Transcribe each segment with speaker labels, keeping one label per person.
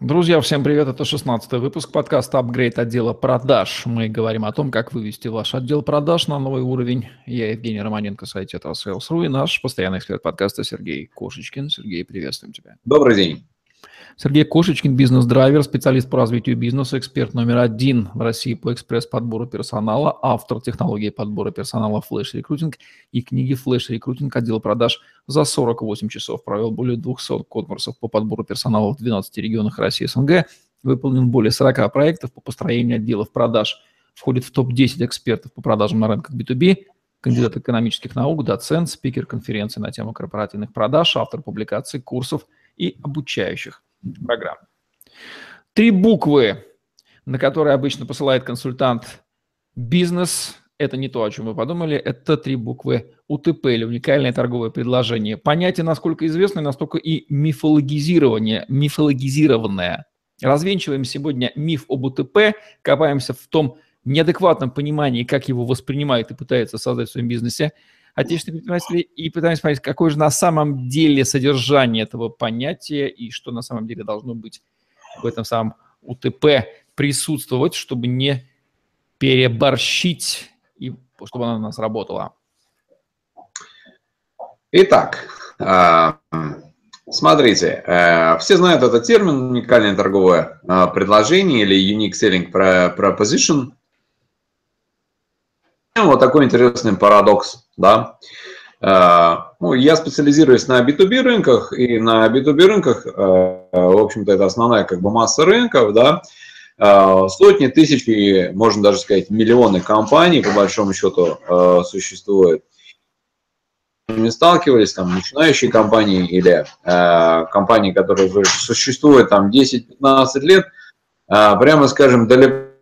Speaker 1: Друзья, всем привет! Это 16 выпуск подкаста «Апгрейд отдела продаж». Мы говорим о том, как вывести ваш отдел продаж на новый уровень. Я Евгений Романенко, сайт Sales.ru и наш постоянный эксперт подкаста Сергей Кошечкин. Сергей, приветствуем тебя.
Speaker 2: Добрый день.
Speaker 1: Сергей Кошечкин, бизнес-драйвер, специалист по развитию бизнеса, эксперт номер один в России по экспресс-подбору персонала, автор технологии подбора персонала Flash Recruiting и книги Flash Recruiting отдел продаж за 48 часов. Провел более 200 конкурсов по подбору персонала в 12 регионах России СНГ, выполнен более 40 проектов по построению отделов продаж, входит в топ-10 экспертов по продажам на рынках B2B, кандидат экономических наук, доцент, спикер конференции на тему корпоративных продаж, автор публикаций, курсов и обучающих программ. Три буквы, на которые обычно посылает консультант бизнес, это не то, о чем вы подумали, это три буквы УТП или уникальное торговое предложение. Понятие, насколько известно, настолько и мифологизирование, мифологизированное. Развенчиваем сегодня миф об УТП, копаемся в том неадекватном понимании, как его воспринимают и пытаются создать в своем бизнесе отечественных предпринимателей и пытаемся понять, какое же на самом деле содержание этого понятия и что на самом деле должно быть в этом самом УТП присутствовать, чтобы не переборщить и чтобы она у нас работала.
Speaker 2: Итак, а, смотрите, э, все знают этот термин уникальное торговое а, предложение или unique selling proposition – вот такой интересный парадокс, да. Э, ну, я специализируюсь на B2B рынках, и на B2B рынках, э, в общем-то, это основная как бы масса рынков, да, э, сотни, тысячи, можно даже сказать, миллионы компаний, по большому счету, существует. Не сталкивались, там, начинающие компании или компании, которые существуют там 10-15 лет, прямо скажем, далеко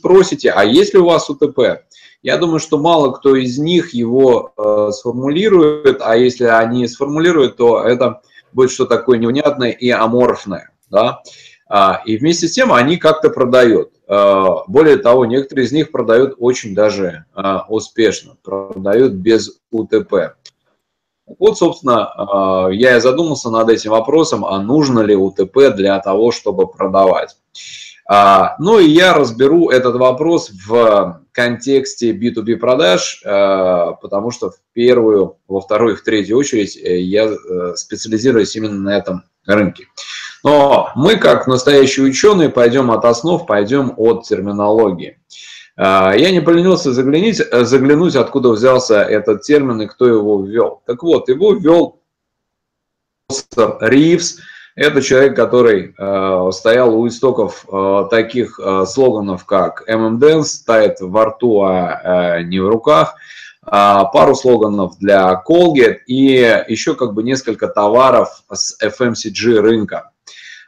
Speaker 2: спросите, а есть ли у вас УТП? Я думаю, что мало кто из них его э, сформулирует, а если они сформулируют, то это будет что такое невнятное и аморфное. Да? А, и вместе с тем они как-то продают. А, более того, некоторые из них продают очень даже а, успешно, продают без УТП. Вот, собственно, я и задумался над этим вопросом, а нужно ли УТП для того, чтобы продавать. А, ну и я разберу этот вопрос в контексте B2B продаж, а, потому что в первую, во вторую и в третью очередь э, я э, специализируюсь именно на этом рынке. Но мы, как настоящие ученые, пойдем от основ, пойдем от терминологии. А, я не поленился заглянуть, заглянуть, откуда взялся этот термин и кто его ввел. Так вот, его ввел Ривз, это человек, который э, стоял у истоков э, таких э, слоганов, как MMDance, тает во рту, а э, не в руках, э, пару слоганов для Colgate и еще как бы несколько товаров с FMCG рынка.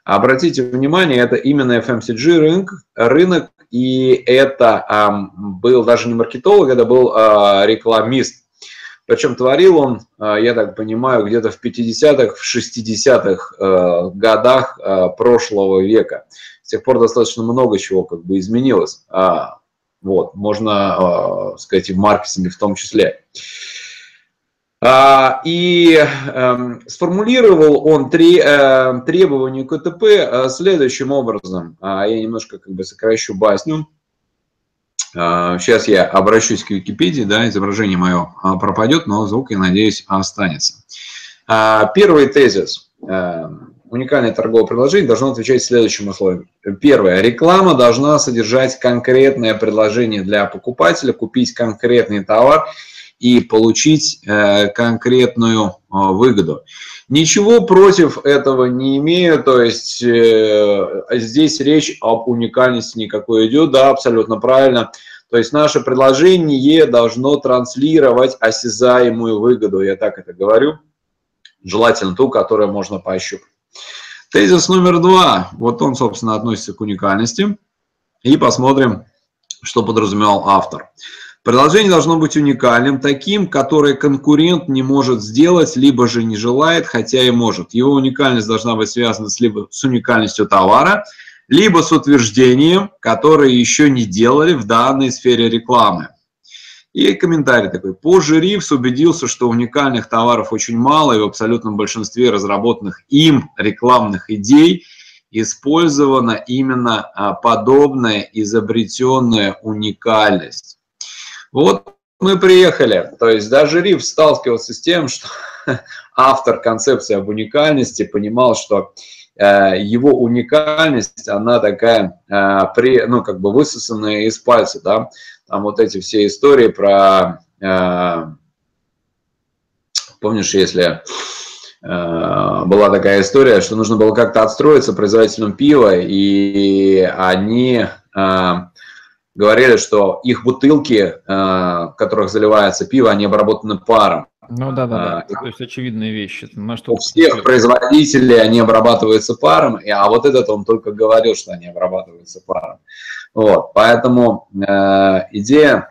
Speaker 2: Обратите внимание, это именно FMCG рынок, рынок и это э, был даже не маркетолог, это был э, рекламист причем творил он, а, я так понимаю, где-то в 50-х, в 60-х э, годах э, прошлого века. С тех пор достаточно много чего как бы изменилось. А, вот, можно сказать, и в маркетинге в том числе. И эм, сформулировал он три, э, требования КТП следующим образом. Я немножко как бы сокращу басню. Сейчас а, я обращусь к Википедии, да, изображение мое а, пропадет, но звук, я надеюсь, останется. А, первый тезис. Уникальное торговое предложение должно отвечать следующим условиям. Первое. Реклама должна содержать конкретное предложение для покупателя, купить конкретный товар и получить э, конкретную выгоду. Ничего против этого не имею, то есть э, здесь речь об уникальности никакой идет, да, абсолютно правильно. То есть наше предложение должно транслировать осязаемую выгоду, я так это говорю, желательно ту, которую можно пощупать. Тезис номер два, вот он, собственно, относится к уникальности. И посмотрим, что подразумевал автор. Предложение должно быть уникальным, таким, которое конкурент не может сделать, либо же не желает, хотя и может. Его уникальность должна быть связана с, либо с уникальностью товара, либо с утверждением, которое еще не делали в данной сфере рекламы. И комментарий такой. Позже Ривз убедился, что уникальных товаров очень мало, и в абсолютном большинстве разработанных им рекламных идей использована именно а, подобная изобретенная уникальность. Вот мы приехали. То есть даже Ривз сталкивался с тем, что автор концепции об уникальности понимал, что его уникальность, она такая, э, ну, как бы высосанная из пальца, да, там вот эти все истории про, э, помнишь, если э, была такая история, что нужно было как-то отстроиться производителем пива, и они э, говорили, что их бутылки, в которых заливается пиво, они обработаны паром.
Speaker 1: Ну да, да, да. То есть очевидные вещи.
Speaker 2: На что у всех производителей они обрабатываются паром, а вот этот он только говорил, что они обрабатываются паром. Вот, поэтому э, идея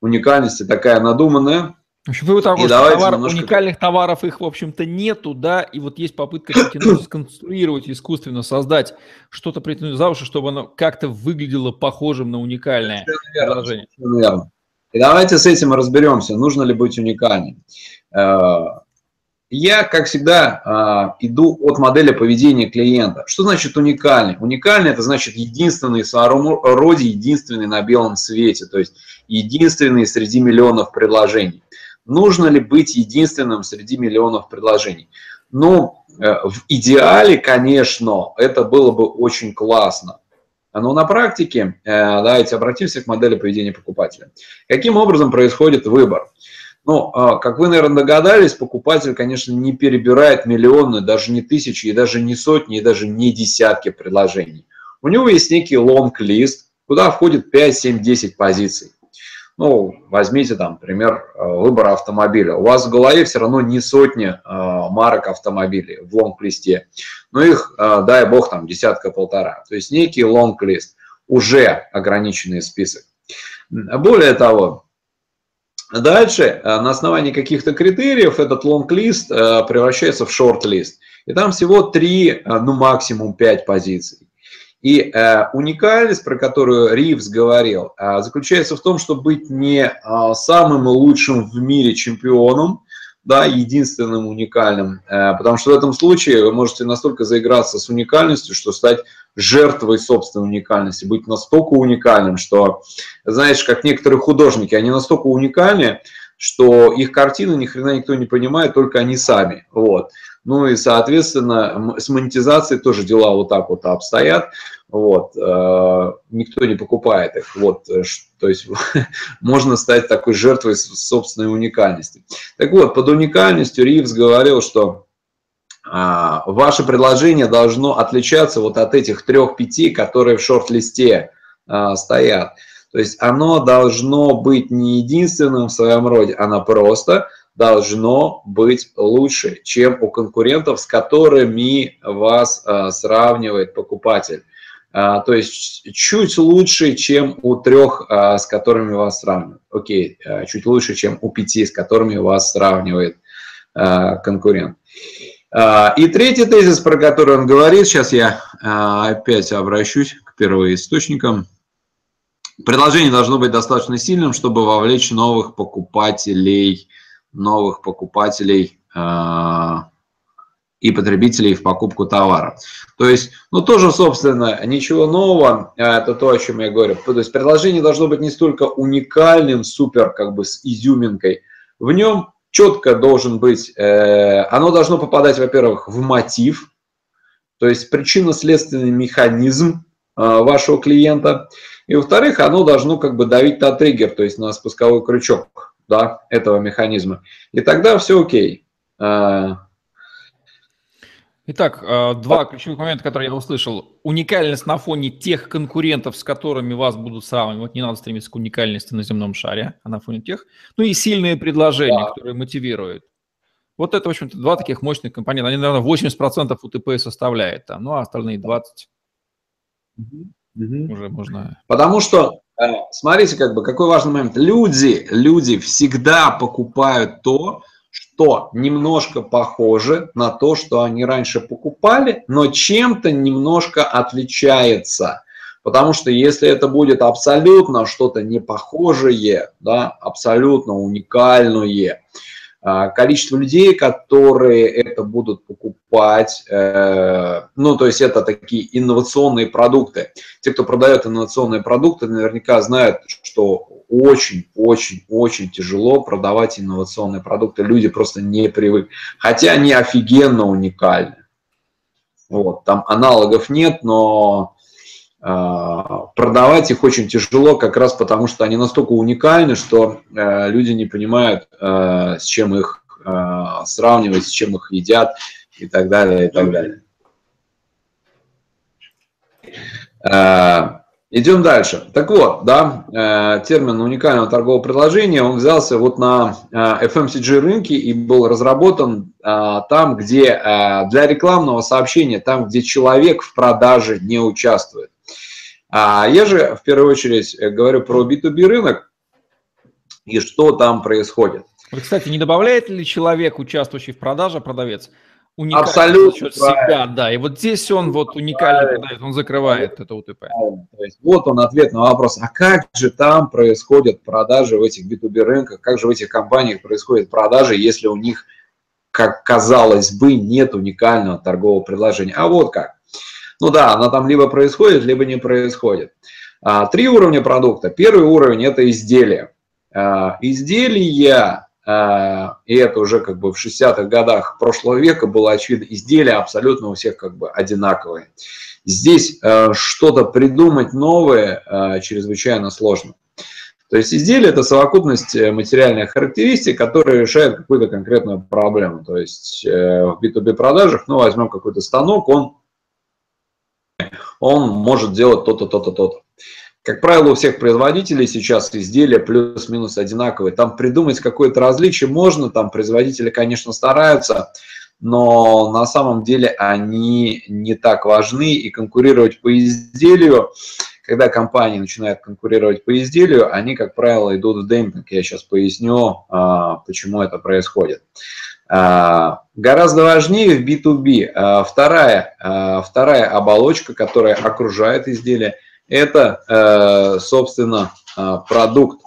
Speaker 2: уникальности такая надуманная.
Speaker 1: В общем, вывод того, что товар, немножко... уникальных товаров их, в общем-то, нету, да, и вот есть попытка сконструировать искусственно, создать что-то притянуть за уши, чтобы оно как-то выглядело похожим на уникальное
Speaker 2: предложение. Верно. И давайте с этим разберемся, нужно ли быть уникальным. Э, я, как всегда, э, иду от модели поведения клиента. Что значит уникальный? Уникальный – это значит единственный в роде, единственный на белом свете, то есть единственный среди миллионов предложений. Нужно ли быть единственным среди миллионов предложений? Ну, э, в идеале, конечно, это было бы очень классно. Но на практике, э, давайте обратимся к модели поведения покупателя. Каким образом происходит выбор? Ну, а, как вы, наверное, догадались, покупатель, конечно, не перебирает миллионы, даже не тысячи, и даже не сотни, и даже не десятки предложений. У него есть некий лонг-лист, куда входит 5, 7, 10 позиций. Ну, возьмите там, пример э, выбора автомобиля. У вас в голове все равно не сотни э, марок автомобилей в лонг-листе, но их, э, дай бог, там десятка-полтора. То есть некий лонг-лист, уже ограниченный список. Более того, дальше на основании каких-то критериев этот лонг-лист превращается в шорт-лист. И там всего 3, ну максимум 5 позиций. И э, уникальность, про которую Ривз говорил, э, заключается в том, чтобы быть не э, самым лучшим в мире чемпионом, да, единственным уникальным, э, потому что в этом случае вы можете настолько заиграться с уникальностью, что стать жертвой собственной уникальности, быть настолько уникальным, что, знаешь, как некоторые художники, они настолько уникальны, что их картины ни хрена никто не понимает, только они сами. Вот. Ну и, соответственно, с монетизацией тоже дела вот так вот обстоят. Вот, э, никто не покупает их. Вот, э, то есть можно стать такой жертвой собственной уникальности. Так вот, под уникальностью Ривз говорил, что а, ваше предложение должно отличаться вот от этих трех-пяти, которые в шорт-листе а, стоят. То есть оно должно быть не единственным в своем роде, оно просто должно быть лучше, чем у конкурентов, с которыми вас а, сравнивает покупатель. А, то есть чуть лучше, чем у трех, а, с которыми вас сравнивают. Окей, чуть лучше, чем у пяти, с которыми вас сравнивает конкурент. И третий тезис, про который он говорит, сейчас я опять обращусь к первоисточникам. Предложение должно быть достаточно сильным, чтобы вовлечь новых покупателей, новых покупателей а, и потребителей в покупку товара. То есть, ну тоже, собственно, ничего нового, это то, о чем я говорю. То есть предложение должно быть не столько уникальным, супер, как бы с изюминкой. В нем четко должен быть, э, оно должно попадать, во-первых, в мотив, то есть причинно-следственный механизм э, вашего клиента, и во-вторых, оно должно как бы давить на триггер, то есть на спусковой крючок да, этого механизма. И тогда все окей. Э,
Speaker 1: Итак, э, два ключевых момента, которые я услышал. Уникальность на фоне тех конкурентов, с которыми вас будут сравнивать. Не надо стремиться к уникальности на земном шаре, а на фоне тех. Ну и сильные предложения, да. которые мотивируют. Вот это, в общем-то, два таких мощных компонента. Они, наверное, 80% УТП составляет, там, ну а остальные 20%
Speaker 2: угу. уже можно... Потому что, смотрите, как бы, какой важный момент. Люди, люди всегда покупают то, что немножко похоже на то, что они раньше покупали, но чем-то немножко отличается. Потому что если это будет абсолютно что-то непохожее, да, абсолютно уникальное, количество людей, которые это будут покупать, э, ну, то есть это такие инновационные продукты. Те, кто продает инновационные продукты, наверняка знают, что очень-очень-очень тяжело продавать инновационные продукты. Люди просто не привыкли. Хотя они офигенно уникальны. Вот, там аналогов нет, но а, продавать их очень тяжело, как раз потому, что они настолько уникальны, что э, люди не понимают, э, с чем их э, сравнивать, с чем их едят и так далее, и так далее. Идем дальше. Так вот, да, термин уникального торгового предложения, он взялся вот на FMCG рынке и был разработан там, где для рекламного сообщения, там, где человек в продаже не участвует. А я же в первую очередь э, говорю про B2B рынок и что там происходит.
Speaker 1: Кстати, не добавляет ли человек, участвующий в продаже, продавец,
Speaker 2: уникальный Абсолютно
Speaker 1: себя, да, и вот здесь он вот уникальный продавец, он закрывает это УТП.
Speaker 2: То есть вот он ответ на вопрос, а как же там происходят продажи в этих B2B рынках, как же в этих компаниях происходят продажи, если у них, как казалось бы, нет уникального торгового предложения. А вот как. Ну да, она там либо происходит, либо не происходит. А, три уровня продукта. Первый уровень – это изделие. А, изделия, а, и это уже как бы в 60-х годах прошлого века было очевидно, изделия абсолютно у всех как бы одинаковые. Здесь что-то придумать новое чрезвычайно сложно. То есть изделие – это совокупность э, материальных характеристик, которые решают какую-то конкретную проблему. То есть в B2B продажах, ну, возьмем какой-то станок, он он может делать то-то, то-то, то-то. Как правило, у всех производителей сейчас изделия плюс-минус одинаковые. Там придумать какое-то различие можно, там производители, конечно, стараются, но на самом деле они не так важны, и конкурировать по изделию, когда компании начинают конкурировать по изделию, они, как правило, идут в демпинг. Я сейчас поясню, а, почему это происходит. А, гораздо важнее в B2B а, вторая, а, вторая оболочка, которая окружает изделие, это, э, собственно, продукт.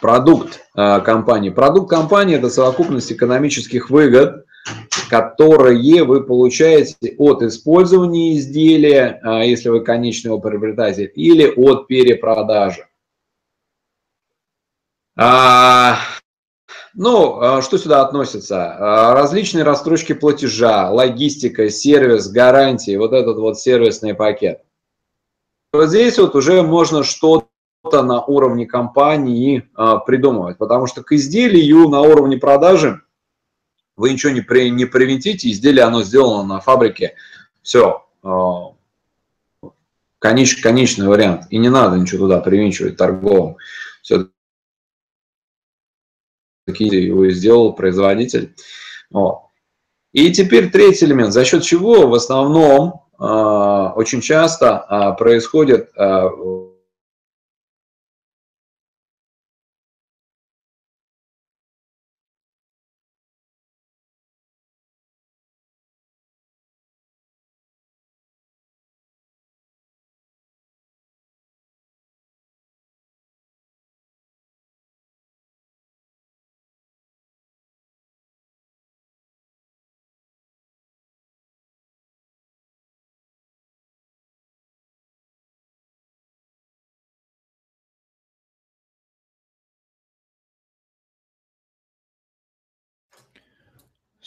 Speaker 2: Продукт компании. Продукт компании – это совокупность экономических выгод, которые вы получаете от использования изделия, если вы конечный его приобретатель, или от перепродажи. Ну, а, что сюда относится? А, различные расстрочки платежа, логистика, сервис, гарантии, вот этот вот сервисный пакет. Вот здесь вот уже можно что-то на уровне компании а, придумывать, потому что к изделию на уровне продажи вы ничего не, при, не привинтите, изделие оно сделано на фабрике, все, конеч, конечный вариант, и не надо ничего туда привинчивать торговым. Все какие его сделал производитель. Вот. И теперь третий элемент, за счет чего в основном э, очень часто э, происходит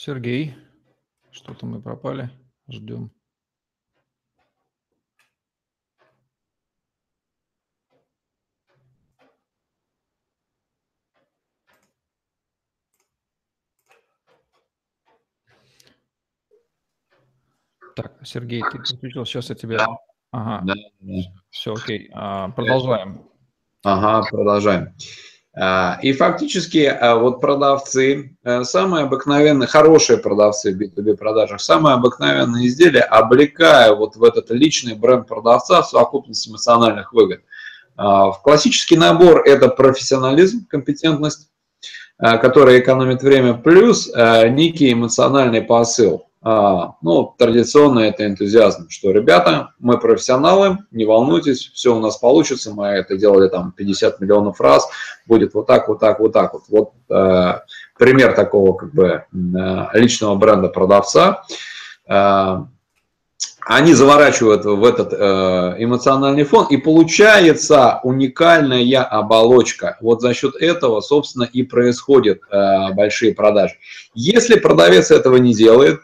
Speaker 1: Сергей, что-то мы пропали, ждем. Так, Сергей, ты подключил, сейчас я тебя... Да. Ага, да, все, окей, а, продолжаем.
Speaker 2: Ага, продолжаем. А, и фактически а, вот продавцы, э, самые обыкновенные, хорошие продавцы в B2B продажах, самые обыкновенные изделия, облекая вот в этот личный бренд продавца в совокупность эмоциональных выгод. А, в классический набор это профессионализм, компетентность, которая экономит время, плюс некий эмоциональный посыл. А, ну, традиционно это энтузиазм, что, ребята, мы профессионалы, не волнуйтесь, все у нас получится, мы это делали там 50 миллионов раз, будет вот так, вот так, вот так вот. Вот э, пример такого как бы э, личного бренда продавца. Э, они заворачивают в этот э, эмоциональный фон, и получается уникальная оболочка. Вот за счет этого, собственно, и происходят э, большие продажи. Если продавец этого не делает,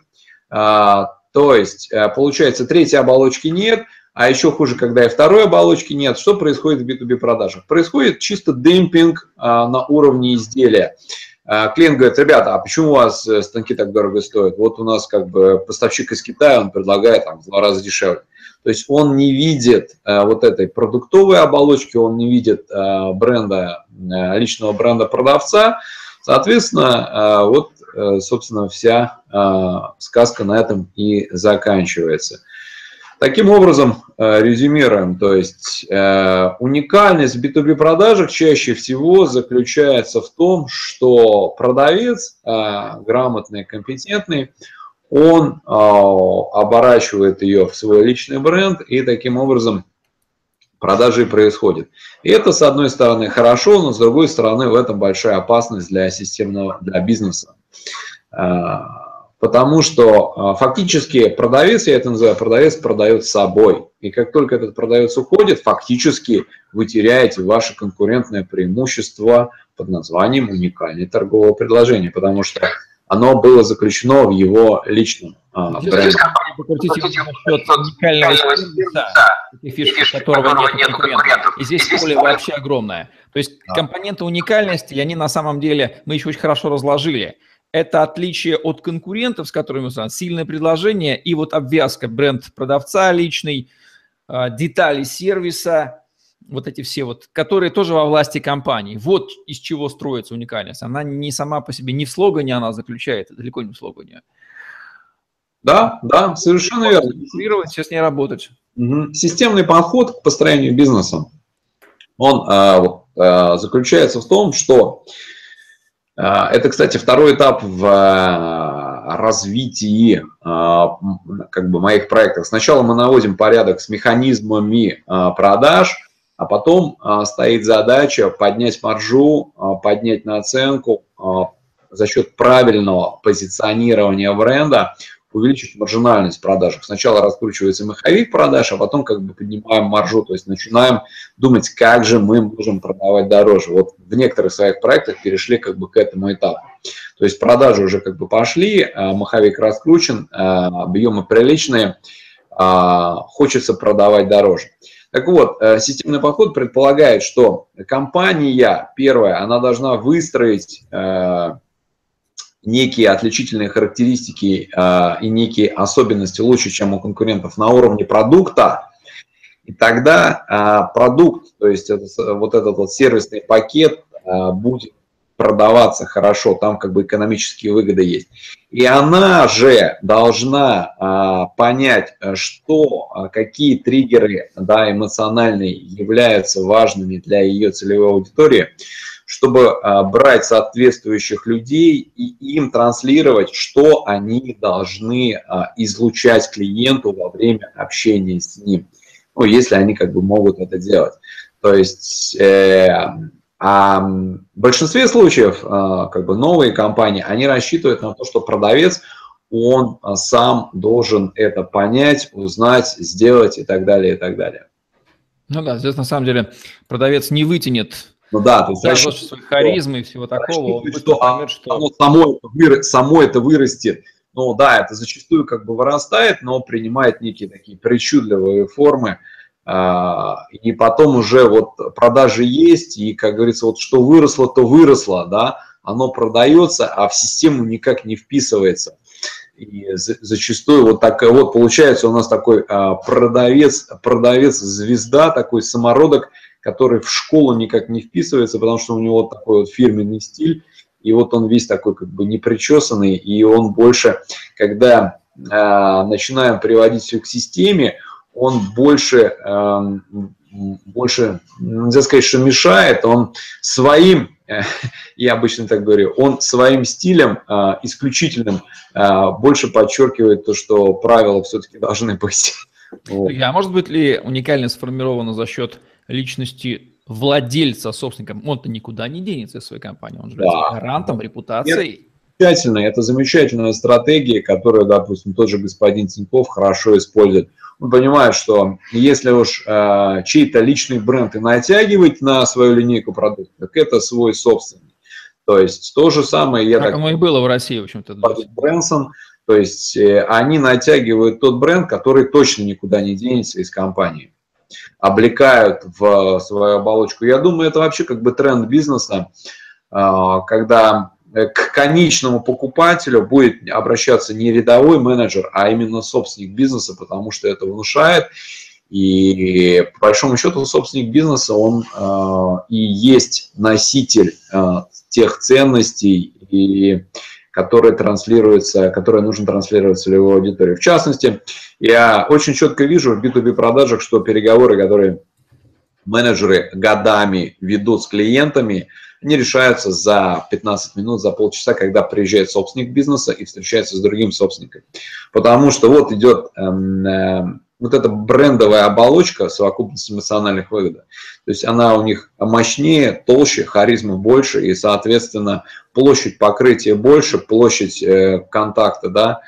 Speaker 2: то есть, э, получается, третьей оболочки нет, а еще хуже, когда и второй оболочки нет. Что происходит в B2B продажах? Происходит чисто демпинг а, на уровне изделия. А, клиент говорит, ребята, а почему у вас э, станки так дорого стоят? Вот у нас как бы поставщик из Китая, он предлагает там в два раза дешевле. То есть он не видит э, вот этой продуктовой оболочки, он не видит бренда, личного бренда продавца. Соответственно, вот собственно, вся э, сказка на этом и заканчивается. Таким образом, э, резюмируем, то есть уникальность в B2B продажах чаще всего заключается в том, что продавец грамотный, компетентный, он оборачивает ее в свой личный бренд и таким образом продажи происходят. И это, с одной стороны, хорошо, но с другой стороны, в этом большая опасность для системного, для бизнеса. А, потому что а, фактически продавец, я это называю, продавец продает собой. И как только этот продавец уходит, фактически вы теряете ваше конкурентное преимущество под названием уникальное торговое предложение, потому что оно было заключено в его личном а, бренде.
Speaker 1: Уникального сервиса, таких фишек, которого нет конкурентов. И здесь поле вообще огромное. То есть компоненты уникальности, они на самом деле, мы еще очень хорошо разложили это отличие от конкурентов, с которыми мы с сильное предложение и вот обвязка, бренд продавца личный, а, детали сервиса, вот эти все вот, которые тоже во власти компании. Вот из чего строится уникальность. Она не сама по себе, не в слогане она заключается, далеко не в слогане.
Speaker 2: Да, да, совершенно верно.
Speaker 1: Все с ней работать.
Speaker 2: Угу. Системный подход к построению бизнеса, он а, вот, а, заключается в том, что а, это, кстати, второй этап в а, развитии а, как бы, моих проектов. Сначала мы наводим порядок с механизмами продаж, а потом стоит задача поднять маржу, поднять наценку за счет правильного позиционирования бренда, увеличить маржинальность в продажах. Сначала раскручивается маховик продаж, а потом как бы поднимаем маржу, то есть начинаем думать, как же мы можем продавать дороже. Вот в некоторых своих проектах перешли как бы к этому этапу. То есть продажи уже как бы пошли, а маховик раскручен, а объемы приличные, а хочется продавать дороже. Так вот, э, системный подход предполагает, что компания, первая, она должна выстроить э, некие отличительные характеристики э, и некие особенности лучше, чем у конкурентов на уровне продукта, и тогда э, продукт, то есть это, вот этот вот сервисный пакет э, будет продаваться хорошо, там как бы экономические выгоды есть. И она же должна а, понять, что, какие триггеры да, эмоциональные являются важными для ее целевой аудитории, чтобы а, брать соответствующих людей и им транслировать, что они должны а, излучать клиенту во время общения с ним. Ну, если они как бы могут это делать. То есть э, а в большинстве случаев э, как бы новые компании, они рассчитывают на то, что продавец, он сам должен это понять, узнать, сделать и так далее, и так далее.
Speaker 1: Ну да, здесь на самом деле продавец не вытянет
Speaker 2: ну да, то есть
Speaker 1: за счет своей харизмы и всего такого,
Speaker 2: он что, поймет, что... Оно само, само это вырастет. Ну да, это зачастую как бы вырастает, но принимает некие такие причудливые формы. А, и потом уже вот продажи есть, и, как говорится, вот что выросло, то выросло, да, оно продается, а в систему никак не вписывается. И зачастую вот так вот получается у нас такой а, продавец, продавец звезда, такой самородок, который в школу никак не вписывается, потому что у него такой вот фирменный стиль, и вот он весь такой как бы непричесанный, и он больше, когда э, начинаем приводить все к системе, он больше, э, больше, нельзя сказать, что мешает, он своим я обычно так говорю, он своим стилем исключительным больше подчеркивает то, что правила все-таки должны быть.
Speaker 1: Вот. А может быть ли уникальность сформирована за счет личности владельца, собственника? Он-то никуда не денется из своей компании, он же да. гарантом, репутацией.
Speaker 2: Замечательно, это замечательная стратегия, которую, допустим, тот же господин Тиньков хорошо использует. Он понимает, что если уж э, чей-то личный бренд и натягивать на свою линейку продуктов, так это свой собственный. То есть то же самое... Я
Speaker 1: как так, оно и было в России, в общем-то.
Speaker 2: Брэнсон, то есть э, они натягивают тот бренд, который точно никуда не денется из компании. Облекают в свою оболочку. Я думаю, это вообще как бы тренд бизнеса, э, когда к конечному покупателю будет обращаться не рядовой менеджер, а именно собственник бизнеса, потому что это внушает. И по большому счету собственник бизнеса, он э, и есть носитель э, тех ценностей и которые транслируются, которые нужно транслировать целевой аудитории. В частности, я очень четко вижу в B2B продажах, что переговоры, которые менеджеры годами ведут с клиентами, они решаются за 15 минут, за полчаса, когда приезжает собственник бизнеса и встречается с другим собственником. Потому что вот идет эм, э, вот эта брендовая оболочка, совокупность эмоциональных выгод. То есть она у них мощнее, толще, харизма больше, и, соответственно, площадь покрытия больше, площадь э, контакта, да,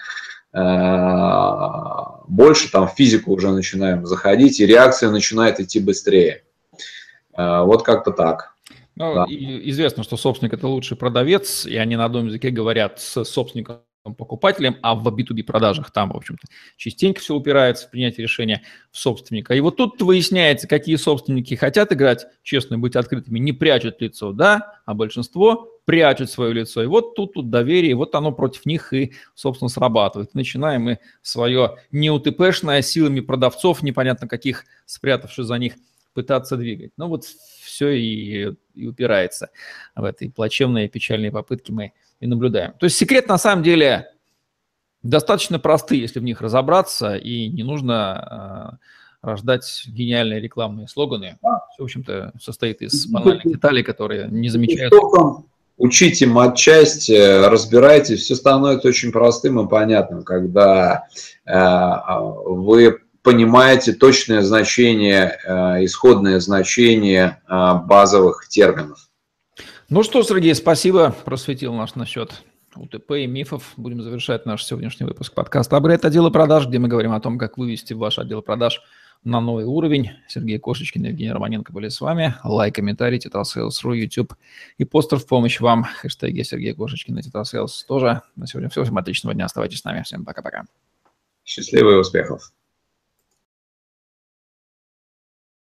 Speaker 2: э, больше, там в физику уже начинаем заходить, и реакция начинает идти быстрее. Э, вот как-то так.
Speaker 1: Ну, да. известно, что собственник – это лучший продавец, и они на одном языке говорят с собственником покупателем, а в B2B продажах там, в общем-то, частенько все упирается в принятие решения в собственника. И вот тут выясняется, какие собственники хотят играть честно, быть открытыми, не прячут лицо, да, а большинство прячут свое лицо. И вот тут, тут доверие, вот оно против них и, собственно, срабатывает. Начинаем мы свое неутпшное силами продавцов, непонятно каких, спрятавшись за них, пытаться двигать. Ну вот все и, и упирается в этой плачевные, печальные попытки мы и наблюдаем. То есть секрет на самом деле достаточно простый, если в них разобраться, и не нужно э, рождать гениальные рекламные слоганы. Все, в общем-то, состоит из банальных деталей, которые не замечают.
Speaker 2: Учите матчасть, разбирайте, все становится очень простым и понятным, когда э, вы понимаете точное значение, э, исходное значение э, базовых терминов.
Speaker 1: Ну что, Сергей, спасибо, просветил наш насчет УТП и мифов. Будем завершать наш сегодняшний выпуск подкаста «Апгрейд отдела продаж», где мы говорим о том, как вывести ваш отдел продаж на новый уровень. Сергей Кошечкин и Евгений Романенко были с вами. Лайк, комментарий, Titelsales.ru, YouTube и постер в помощь вам. Хэштеги Сергей Кошечкин и Titelsales тоже. На сегодня все. Всем отличного дня. Оставайтесь с нами. Всем пока-пока.
Speaker 2: Счастливых успехов.